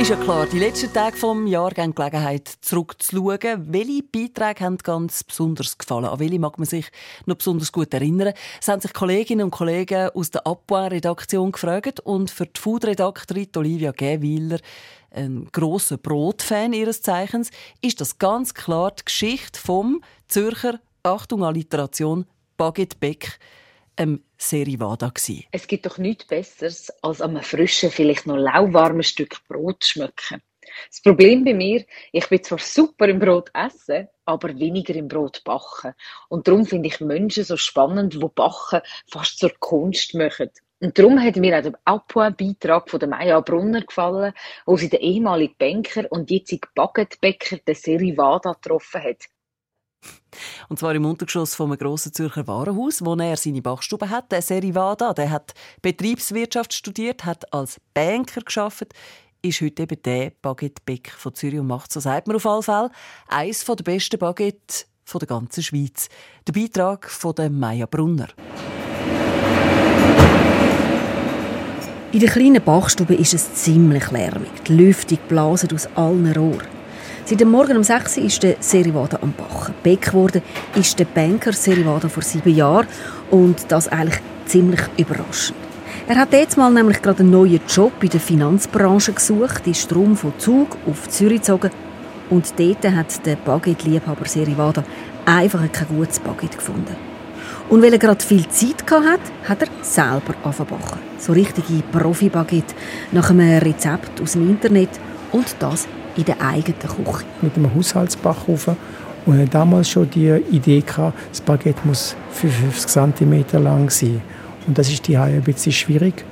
Ist ja klar, die letzten Tage des Jahres geben Gelegenheit, zurückzuschauen. Welche Beiträge haben ganz besonders gefallen? An welche mag man sich noch besonders gut erinnern? Es haben sich Kolleginnen und Kollegen aus der Abwehr-Redaktion gefragt und für die Food-Redaktorin Olivia Gewiller, ein grosser Brotfan ihres Zeichens, ist das ganz klar die Geschichte vom Zürcher, Achtung, Alliteration, Baguette Beck, ähm, Serivada gsi. Es gibt doch nichts Besseres, als an einem frischen, vielleicht noch lauwarmen Stück Brot zu schmecken. Das Problem bei mir, ich bin zwar super im Brot essen, aber weniger im Brot backen. Und darum finde ich Menschen so spannend, die Backen fast zur Kunst machen. Und darum hat mir auch der Apoin-Beitrag von Maya Brunner gefallen, wo sie den ehemaligen Banker und jetzigen Baguettebäcker, den Serivada, getroffen hat. Und zwar im Untergeschoss von einem grossen Zürcher Warenhaus, wo er seine Bachstube hat. Der Serivada, der hat Betriebswirtschaft studiert, hat als Banker geschafft, ist heute eben der Baguette Beck von Zürich und macht, so sagt man auf alle Fälle, eines der besten Baguette der ganzen Schweiz. Der Beitrag von der Maya Brunner. In der kleinen Bachstube ist es ziemlich lärmig. Die Lüftung blasen aus allen Rohren. Seit dem Morgen um 6 Uhr ist der Serivada am Bachen. Beck geworden ist der Banker Serivada vor sieben Jahren und das eigentlich ziemlich überraschend. Er hat jetzt mal nämlich gerade einen neuen Job in der Finanzbranche gesucht, ist Strom von Zug auf Zürich gezogen und dort hat der Baguette-Liebhaber Serivada einfach kein gutes Baguette gefunden. Und weil er gerade viel Zeit hatte, hat er selber angefangen So richtige Profi-Baguette nach einem Rezept aus dem Internet und das in der eigenen Küche. Mit einem Haushaltsbackofen und hatte damals schon die Idee gehabt, das Baguette muss 55 cm lang sein. Und das ist die ein bisschen schwierig.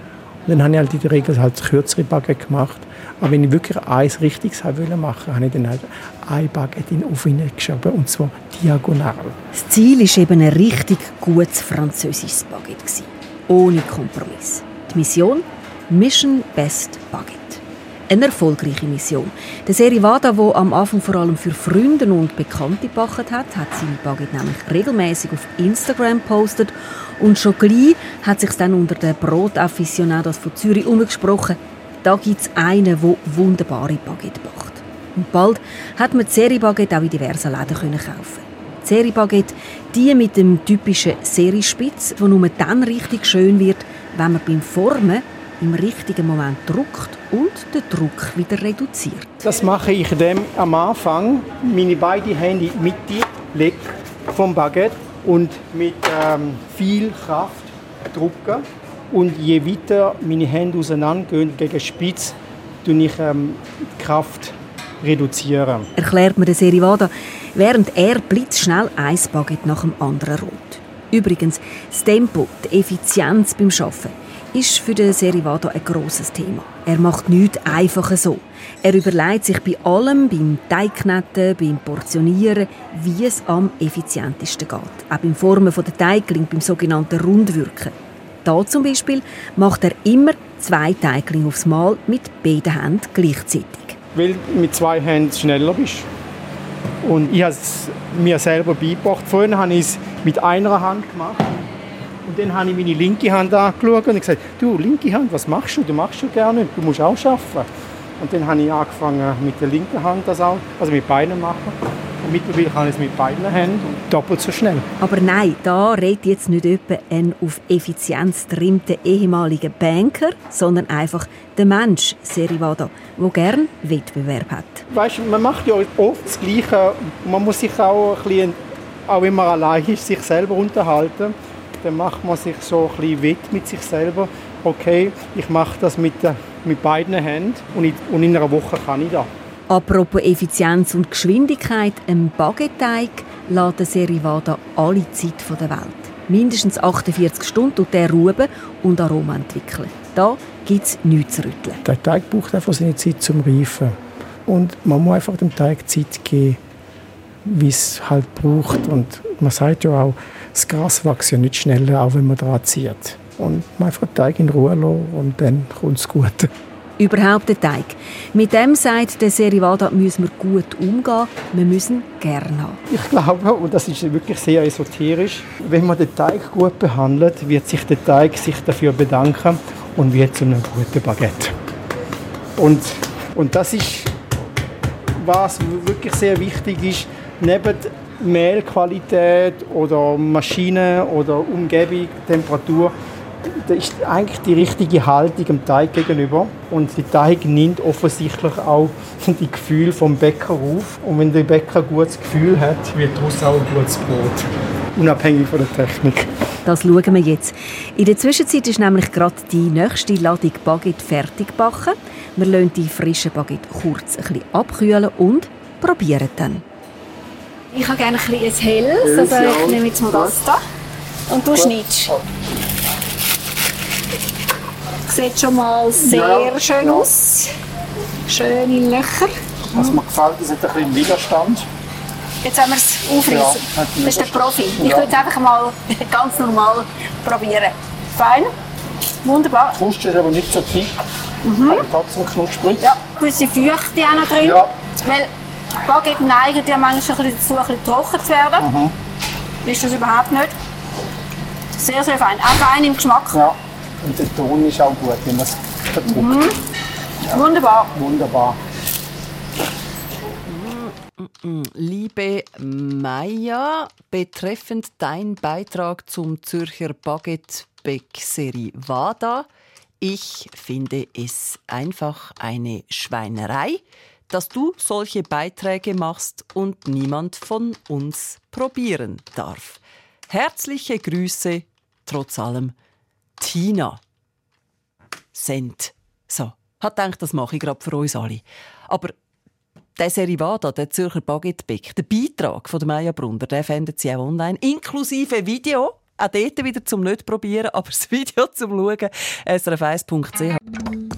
Und dann habe ich halt in der Regel halt kürzere Baguette gemacht. Aber wenn ich wirklich eins Richtiges machen wollte, habe ich dann halt ein Baguette in den Ofen geschoben, und zwar diagonal. Das Ziel war eben ein richtig gutes französisches Baguette. Ohne Kompromiss. Die Mission? Mission Best Baguette. Eine erfolgreiche Mission. Der Serivada, der am Anfang vor allem für Freunde und Bekannte gebacken hat, hat seine Baguette nämlich regelmäßig auf Instagram postet und schon gleich hat sich dann unter den Brotafficionados von Zürich umgesprochen, da gibt es einen, der wunderbare Baguette backt. Und bald hat man die Serie-Baguette auch in diversen Läden kaufen Die Serie-Baguette, die mit dem typischen Seriespitz, die nur dann richtig schön wird, wenn man beim Formen im richtigen Moment druckt und den Druck wieder reduziert. Das mache ich dem am Anfang meine beiden Hände in die lege vom Baguette und mit ähm, viel Kraft drucken. Und je weiter meine Hände auseinandergehen gegen die Spitze, tue ich ähm, die Kraft reduzieren. Erklärt mir der Serivada, während er blitzschnell ein Baguette nach dem anderen rollt. Übrigens, das Tempo, die Effizienz beim Arbeiten ist für den Serivado ein grosses Thema. Er macht nichts einfach so. Er überlegt sich bei allem, beim Teigknetten, beim Portionieren, wie es am effizientesten geht. Auch beim Formen der Teigling, beim sogenannten Rundwirken. Da zum Beispiel macht er immer zwei Teigling aufs Mal mit beiden Händen gleichzeitig. Weil mit zwei Händen schneller bist. Und ich habe es mir selber beigebracht. Vorhin habe ich es mit einer Hand gemacht. Und dann habe ich meine linke Hand angeschaut und gesagt, du, linke Hand, was machst du? Du machst schon gerne, du musst auch arbeiten. Und dann habe ich angefangen mit der linken Hand das auch, also mit beiden machen. Und mittlerweile kann ich es mit beiden Händen doppelt so schnell. Aber nein, da redet jetzt nicht jemand ein auf Effizienz trimmter ehemaliger Banker, sondern einfach der Mensch, Serivada, der gerne Wettbewerb hat. Weißt, man macht ja oft das Gleiche. Man muss sich auch, ein bisschen, auch wenn man allein ist, sich selber unterhalten dann macht man sich so ein bisschen wett mit sich selber. Okay, ich mache das mit, mit beiden Händen und in, und in einer Woche kann ich das. Apropos Effizienz und Geschwindigkeit, ein Baguetteig lässt der Serivada alle Zeit der Welt. Mindestens 48 Stunden tut der Ruben und Aroma entwickeln. Da gibt es nichts zu rütteln. Der Teig braucht einfach seine Zeit zum Reifen. Und man muss einfach dem Teig Zeit geben, wie es halt braucht. Und man sagt ja auch, das Gras wächst ja nicht schneller, auch wenn man daran zieht. Und man einfach den Teig in Ruhe lassen und dann kommt es gut. Überhaupt der Teig. Mit dem sagt der Serivada, müssen wir gut umgehen, wir müssen gern haben. Ich glaube, und das ist wirklich sehr esoterisch, wenn man den Teig gut behandelt, wird sich der Teig sich dafür bedanken und wird zu einem guten Baguette. Und, und das ist, was wirklich sehr wichtig ist, neben Mehlqualität oder Maschine oder Umgebung, Temperatur, das ist eigentlich die richtige Haltung dem Teig gegenüber. Und der Teig nimmt offensichtlich auch die Gefühle vom Bäcker auf. Und wenn der Bäcker ein gutes Gefühl hat, wird daraus auch ein gutes Brot. Unabhängig von der Technik. Das schauen wir jetzt. In der Zwischenzeit ist nämlich gerade die nächste Ladung Baguette fertig gebacken. Wir lassen die frischen Baguette kurz ein bisschen abkühlen und probieren dann. Ich habe gerne ein bisschen helles, also ich nehme jetzt mal das da. Und du schneidest. Sieht schon mal sehr Ja, schön ja. aus. Schöne Löcher. Was mir gefällt, ist ein bisschen Widerstand. Jetzt wollen wir es aufreißen. Ja, das ist der Profi. Ich würde es einfach mal ganz normal probieren. Fein. Wunderbar. Die Kruste ist aber nicht so dick, mhm. aber trotzdem knusprig. Ja, gewisse Feuchte auch noch drin. Ja. Weil Baguette neigen ja manchmal ein bisschen dazu, ein bisschen trocken zu werden. Mhm. Ist das überhaupt nicht. Sehr, sehr fein. Auch fein im Geschmack. Ja. Und der Ton ist auch gut, wenn man es verdruckt. Wunderbar. Wunderbar. Liebe Maja, betreffend dein Beitrag zum Zürcher Baguette-Bäck-Serie WADA, ich finde es einfach eine Schweinerei, dass du solche Beiträge machst und niemand von uns probieren darf. Herzliche Grüße, trotz allem, Tina. Send. So, hat gedacht, das mache ich gerade für uns alle. Aber der Serivada, der Zürcher Baguette-Bäck, der Beitrag von Maja Brunner, den findet Sie auch online, inklusive Video. Auch dort wieder zum nicht probieren, aber das Video zum Schauen. srf1.ch.